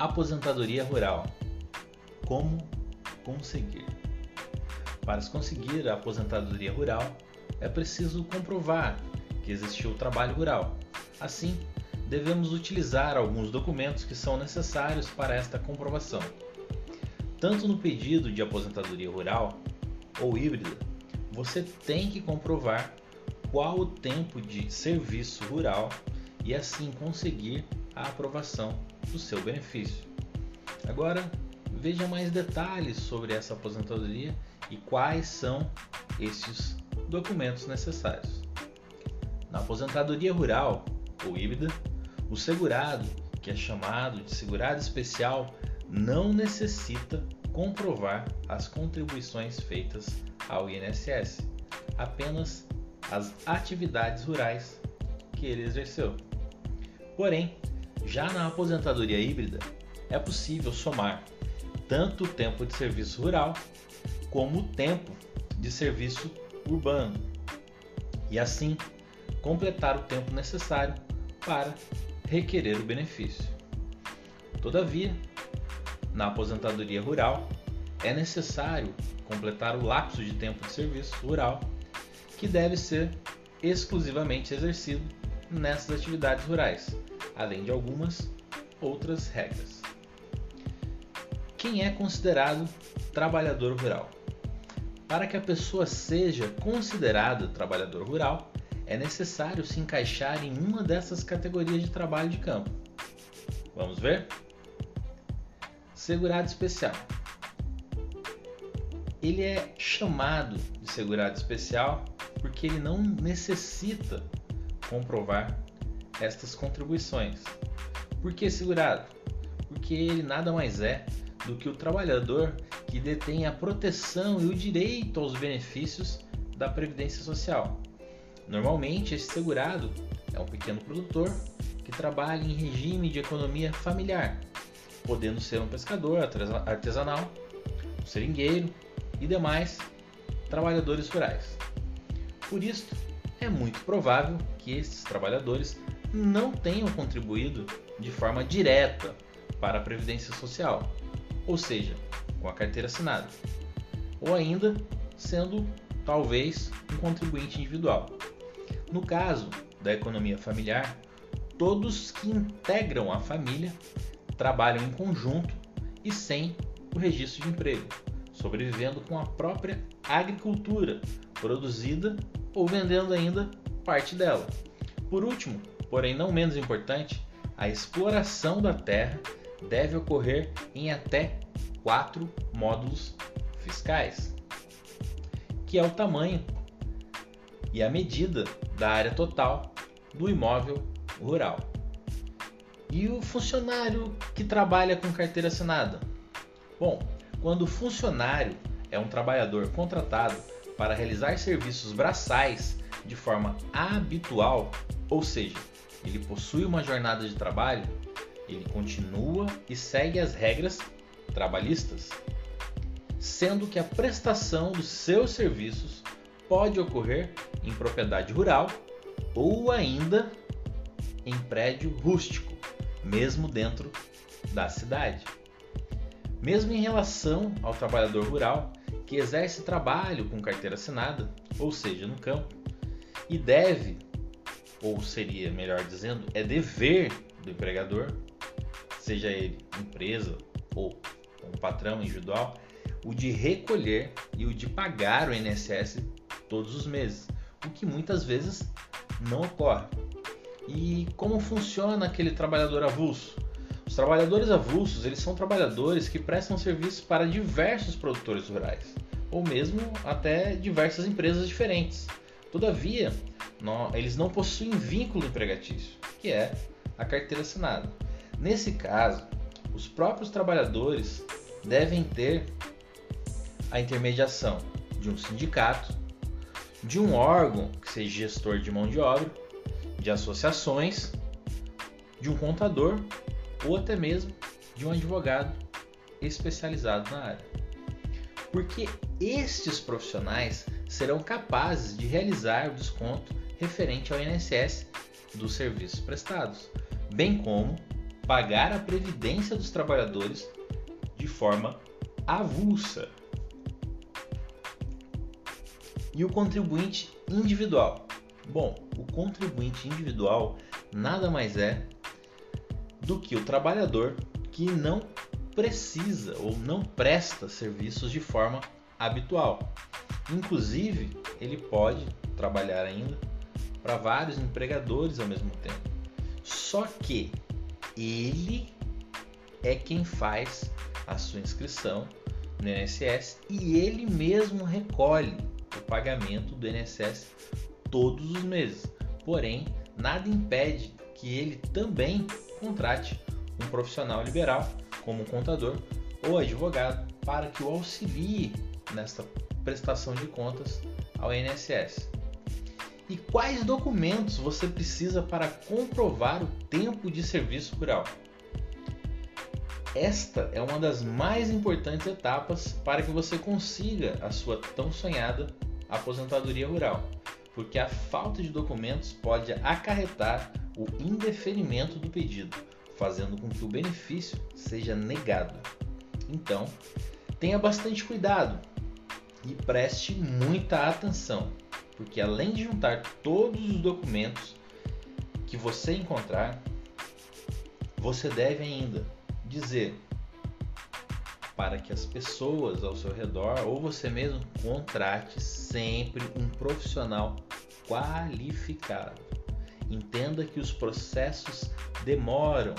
Aposentadoria rural. Como conseguir? Para se conseguir a aposentadoria rural, é preciso comprovar que existiu trabalho rural. Assim, devemos utilizar alguns documentos que são necessários para esta comprovação. Tanto no pedido de aposentadoria rural ou híbrida, você tem que comprovar qual o tempo de serviço rural e assim conseguir a aprovação do seu benefício. Agora, veja mais detalhes sobre essa aposentadoria e quais são estes documentos necessários. Na aposentadoria rural ou híbrida, o segurado, que é chamado de segurado especial, não necessita comprovar as contribuições feitas ao INSS, apenas as atividades rurais que ele exerceu. Porém, já na aposentadoria híbrida, é possível somar tanto o tempo de serviço rural como o tempo de serviço urbano e assim completar o tempo necessário para requerer o benefício. Todavia, na aposentadoria rural, é necessário completar o lapso de tempo de serviço rural que deve ser exclusivamente exercido nessas atividades rurais, além de algumas outras regras. Quem é considerado trabalhador rural? Para que a pessoa seja considerada trabalhador rural, é necessário se encaixar em uma dessas categorias de trabalho de campo. Vamos ver? Segurado especial. Ele é chamado de segurado especial porque ele não necessita comprovar estas contribuições. Por que segurado? Porque ele nada mais é do que o trabalhador que detém a proteção e o direito aos benefícios da Previdência Social. Normalmente, esse segurado é um pequeno produtor que trabalha em regime de economia familiar, podendo ser um pescador artesanal, um seringueiro e demais trabalhadores rurais. Por isso, é muito provável que esses trabalhadores não tenham contribuído de forma direta para a Previdência Social, ou seja, com a carteira assinada, ou ainda sendo talvez um contribuinte individual. No caso da economia familiar, todos que integram a família trabalham em conjunto e sem o registro de emprego, sobrevivendo com a própria agricultura produzida ou vendendo ainda parte dela. Por último, porém não menos importante, a exploração da terra deve ocorrer em até quatro módulos fiscais, que é o tamanho e a medida da área total do imóvel rural. E o funcionário que trabalha com carteira assinada? Bom, quando o funcionário é um trabalhador contratado para realizar serviços braçais de forma habitual, ou seja, ele possui uma jornada de trabalho, ele continua e segue as regras trabalhistas, sendo que a prestação dos seus serviços pode ocorrer em propriedade rural ou ainda em prédio rústico, mesmo dentro da cidade. Mesmo em relação ao trabalhador rural que exerce trabalho com carteira assinada, ou seja, no campo, e deve, ou seria melhor dizendo, é dever do empregador, seja ele empresa ou um patrão individual, o de recolher e o de pagar o INSS todos os meses, o que muitas vezes não ocorre. E como funciona aquele trabalhador avulso? Os trabalhadores avulsos, eles são trabalhadores que prestam serviço para diversos produtores rurais, ou mesmo até diversas empresas diferentes. Todavia, não, eles não possuem vínculo empregatício, que é a carteira assinada. Nesse caso, os próprios trabalhadores devem ter a intermediação de um sindicato, de um órgão que seja gestor de mão de obra, de associações, de um contador ou até mesmo de um advogado especializado na área. Porque estes profissionais serão capazes de realizar o desconto referente ao INSS dos serviços prestados, bem como pagar a previdência dos trabalhadores de forma avulsa. E o contribuinte individual? Bom, o contribuinte individual nada mais é do que o trabalhador que não precisa ou não presta serviços de forma habitual. Inclusive, ele pode trabalhar ainda para vários empregadores ao mesmo tempo. Só que ele é quem faz a sua inscrição no INSS e ele mesmo recolhe o pagamento do INSS todos os meses. Porém, nada impede que ele também contrate um profissional liberal, como contador ou advogado, para que o auxilie nesta prestação de contas ao INSS. E quais documentos você precisa para comprovar o tempo de serviço rural? Esta é uma das mais importantes etapas para que você consiga a sua tão sonhada aposentadoria rural, porque a falta de documentos pode acarretar o indeferimento do pedido, fazendo com que o benefício seja negado. Então, tenha bastante cuidado e preste muita atenção, porque além de juntar todos os documentos que você encontrar, você deve ainda dizer para que as pessoas ao seu redor ou você mesmo contrate sempre um profissional qualificado. Entenda que os processos demoram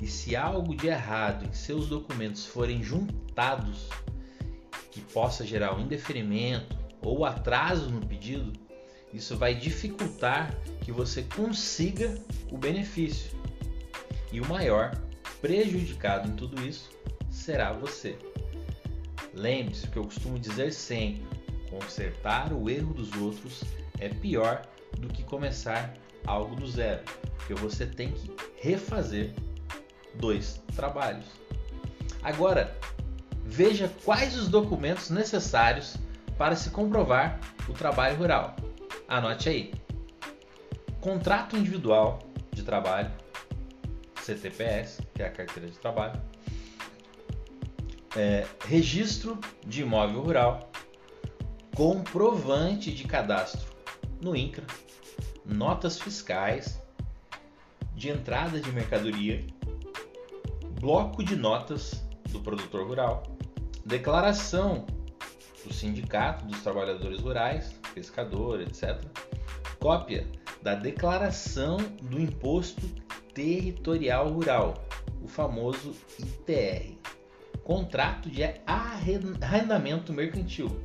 e se algo de errado em seus documentos forem juntados que possa gerar um indeferimento ou atraso no pedido, isso vai dificultar que você consiga o benefício. E o maior prejudicado em tudo isso será você. Lembre-se que eu costumo dizer sempre: consertar o erro dos outros é pior do que começar algo do zero, porque você tem que refazer dois trabalhos. Agora, veja quais os documentos necessários para se comprovar o trabalho rural. Anote aí: contrato individual de trabalho, CTPS, que é a carteira de trabalho, é, registro de imóvel rural, comprovante de cadastro no INCRA, notas fiscais, de entrada de mercadoria, bloco de notas do produtor rural, declaração do sindicato dos trabalhadores rurais, pescador, etc. Cópia da declaração do imposto territorial rural, o famoso ITR. Contrato de arrendamento mercantil,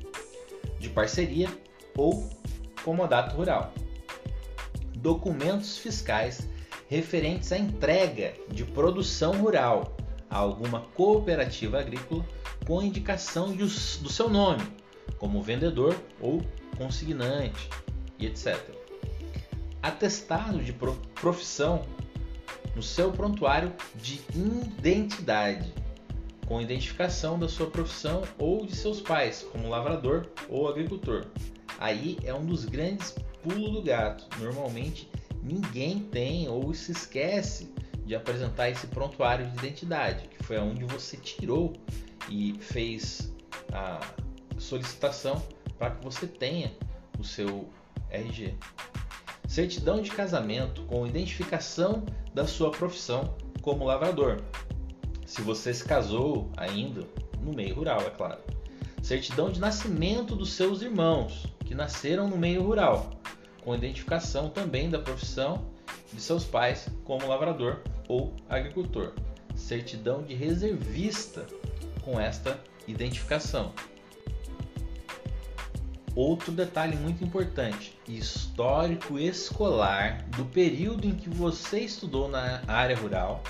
de parceria ou comodato rural documentos fiscais referentes à entrega de produção rural a alguma cooperativa agrícola com indicação do seu nome, como vendedor ou consignante e etc. Atestado de profissão no seu prontuário de identidade, com identificação da sua profissão ou de seus pais, como lavrador ou agricultor. Aí é um dos grandes pulo do gato. Normalmente ninguém tem ou se esquece de apresentar esse prontuário de identidade, que foi aonde você tirou e fez a solicitação para que você tenha o seu RG. Certidão de casamento com identificação da sua profissão como lavrador. Se você se casou ainda no meio rural, é claro. Certidão de nascimento dos seus irmãos que nasceram no meio rural com identificação também da profissão de seus pais como lavrador ou agricultor. Certidão de reservista com esta identificação. Outro detalhe muito importante: histórico escolar do período em que você estudou na área rural,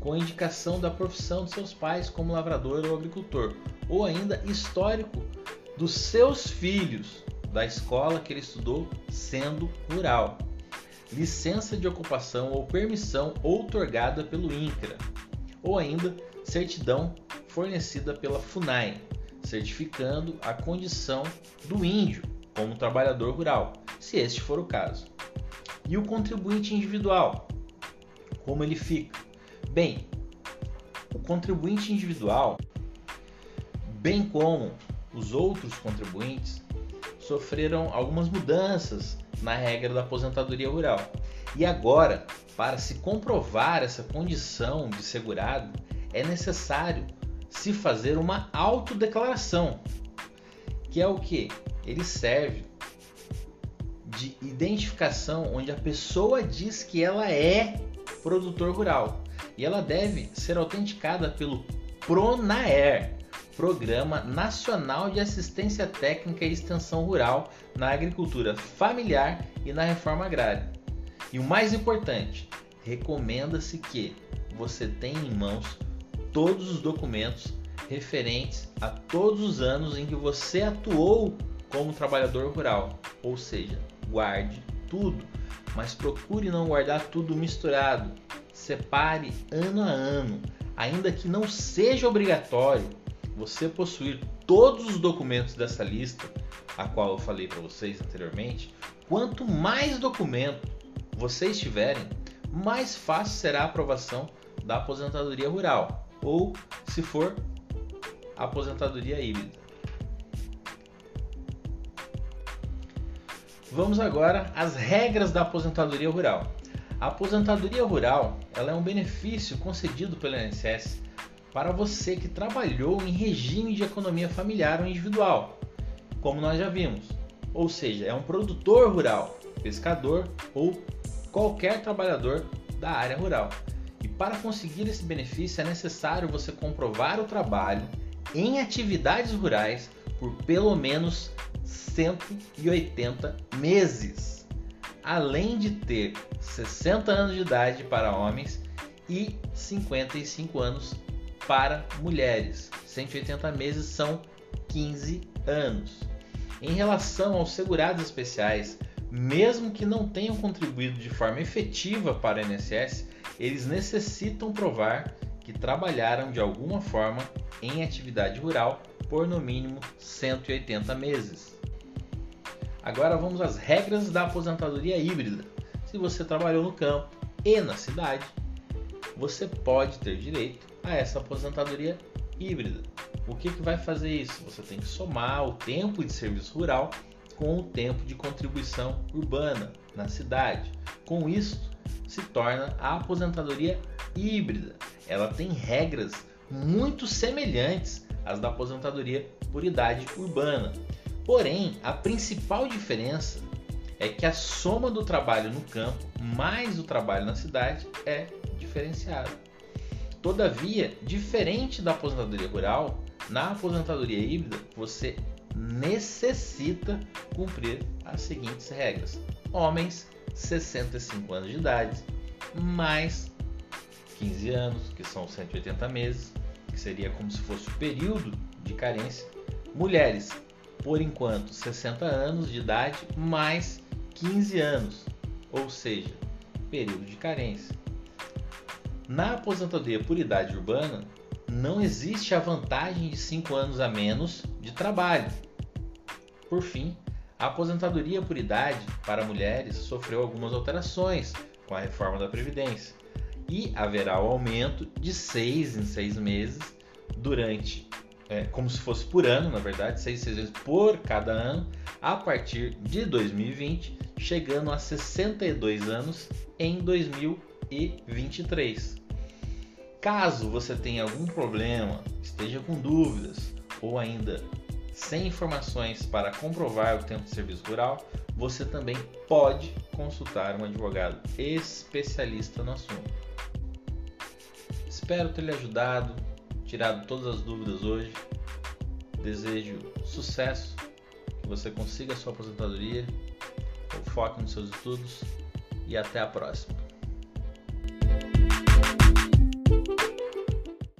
com indicação da profissão de seus pais como lavrador ou agricultor, ou ainda histórico dos seus filhos da escola que ele estudou sendo rural. Licença de ocupação ou permissão outorgada pelo INCRA, ou ainda certidão fornecida pela FUNAI, certificando a condição do índio como trabalhador rural, se este for o caso. E o contribuinte individual, como ele fica? Bem, o contribuinte individual, bem como os outros contribuintes, sofreram algumas mudanças na regra da aposentadoria rural. E agora, para se comprovar essa condição de segurado, é necessário se fazer uma autodeclaração, que é o que? Ele serve de identificação onde a pessoa diz que ela é produtor rural e ela deve ser autenticada pelo PRONAER, Programa Nacional de Assistência Técnica e Extensão Rural na Agricultura Familiar e na Reforma Agrária. E o mais importante, recomenda-se que você tenha em mãos todos os documentos referentes a todos os anos em que você atuou como trabalhador rural, ou seja, guarde tudo, mas procure não guardar tudo misturado. Separe ano a ano, ainda que não seja obrigatório você possuir todos os documentos dessa lista, a qual eu falei para vocês anteriormente. Quanto mais documento vocês tiverem, mais fácil será a aprovação da aposentadoria rural ou, se for, aposentadoria híbrida. Vamos agora às regras da aposentadoria rural. A aposentadoria rural ela é um benefício concedido pelo INSS para você que trabalhou em regime de economia familiar ou individual, como nós já vimos. Ou seja, é um produtor rural, pescador ou qualquer trabalhador da área rural. Para conseguir esse benefício é necessário você comprovar o trabalho em atividades rurais por pelo menos 180 meses, além de ter 60 anos de idade para homens e 55 anos para mulheres. 180 meses são 15 anos. Em relação aos segurados especiais, mesmo que não tenham contribuído de forma efetiva para o INSS, eles necessitam provar que trabalharam de alguma forma em atividade rural por no mínimo 180 meses. Agora vamos às regras da aposentadoria híbrida. Se você trabalhou no campo e na cidade, você pode ter direito a essa aposentadoria híbrida. O que, que vai fazer isso? Você tem que somar o tempo de serviço rural com o tempo de contribuição urbana na cidade. Com isso, se torna a aposentadoria híbrida. Ela tem regras muito semelhantes às da aposentadoria por idade urbana. Porém, a principal diferença é que a soma do trabalho no campo mais o trabalho na cidade é diferenciada. Todavia, diferente da aposentadoria rural, na aposentadoria híbrida você necessita cumprir as seguintes regras: homens 65 anos de idade, mais 15 anos, que são 180 meses, que seria como se fosse o período de carência, mulheres por enquanto 60 anos de idade mais 15 anos, ou seja, período de carência. Na aposentadoria por idade urbana, não existe a vantagem de 5 anos a menos de trabalho. Por fim, a aposentadoria por idade para mulheres sofreu algumas alterações com a reforma da Previdência e haverá o aumento de 6 em 6 meses durante é, como se fosse por ano, na verdade, seis, seis vezes por cada ano, a partir de 2020, chegando a 62 anos em 2023. Caso você tenha algum problema, esteja com dúvidas ou ainda sem informações para comprovar o tempo de serviço rural, você também pode consultar um advogado especialista no assunto. Espero ter lhe ajudado tirado todas as dúvidas hoje. Desejo sucesso, que você consiga a sua aposentadoria, foque nos seus estudos e até a próxima.